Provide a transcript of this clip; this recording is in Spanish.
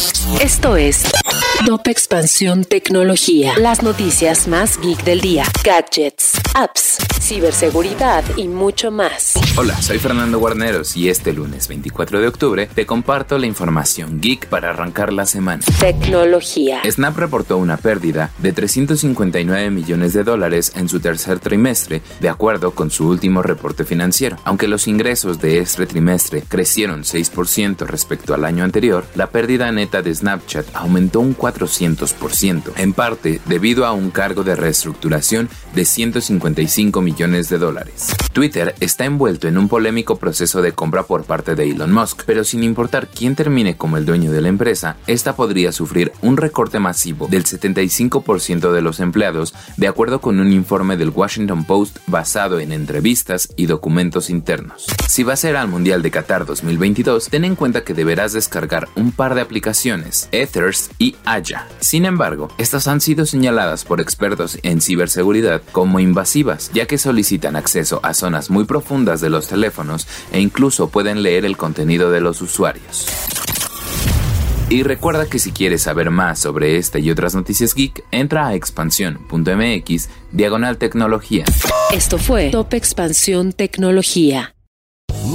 Podcast. Esto es Top Expansión Tecnología. Las noticias más geek del día. Gadgets, apps, ciberseguridad y mucho más. Hola, soy Fernando Guarneros y este lunes 24 de octubre te comparto la información geek para arrancar la semana. Tecnología. Snap reportó una pérdida de 359 millones de dólares en su tercer trimestre, de acuerdo con su último reporte financiero. Aunque los ingresos de este trimestre crecieron 6% respecto al año anterior, la pérdida neta de Snapchat aumentó un 400%, en parte debido a un cargo de reestructuración de 155 millones de dólares. Twitter está envuelto en un polémico proceso de compra por parte de Elon Musk, pero sin importar quién termine como el dueño de la empresa, esta podría sufrir un recorte masivo del 75% de los empleados, de acuerdo con un informe del Washington Post basado en entrevistas y documentos internos. Si vas a ir al Mundial de Qatar 2022, ten en cuenta que deberás descargar un par de aplicaciones, Ethers y Aya. Sin embargo, estas han sido señaladas por expertos en ciberseguridad como invasivas, ya que solicitan acceso a zonas muy profundas de los teléfonos e incluso pueden leer el contenido de los usuarios. Y recuerda que si quieres saber más sobre esta y otras noticias geek, entra a expansión.mx diagonal tecnología. Esto fue Top Expansión Tecnología.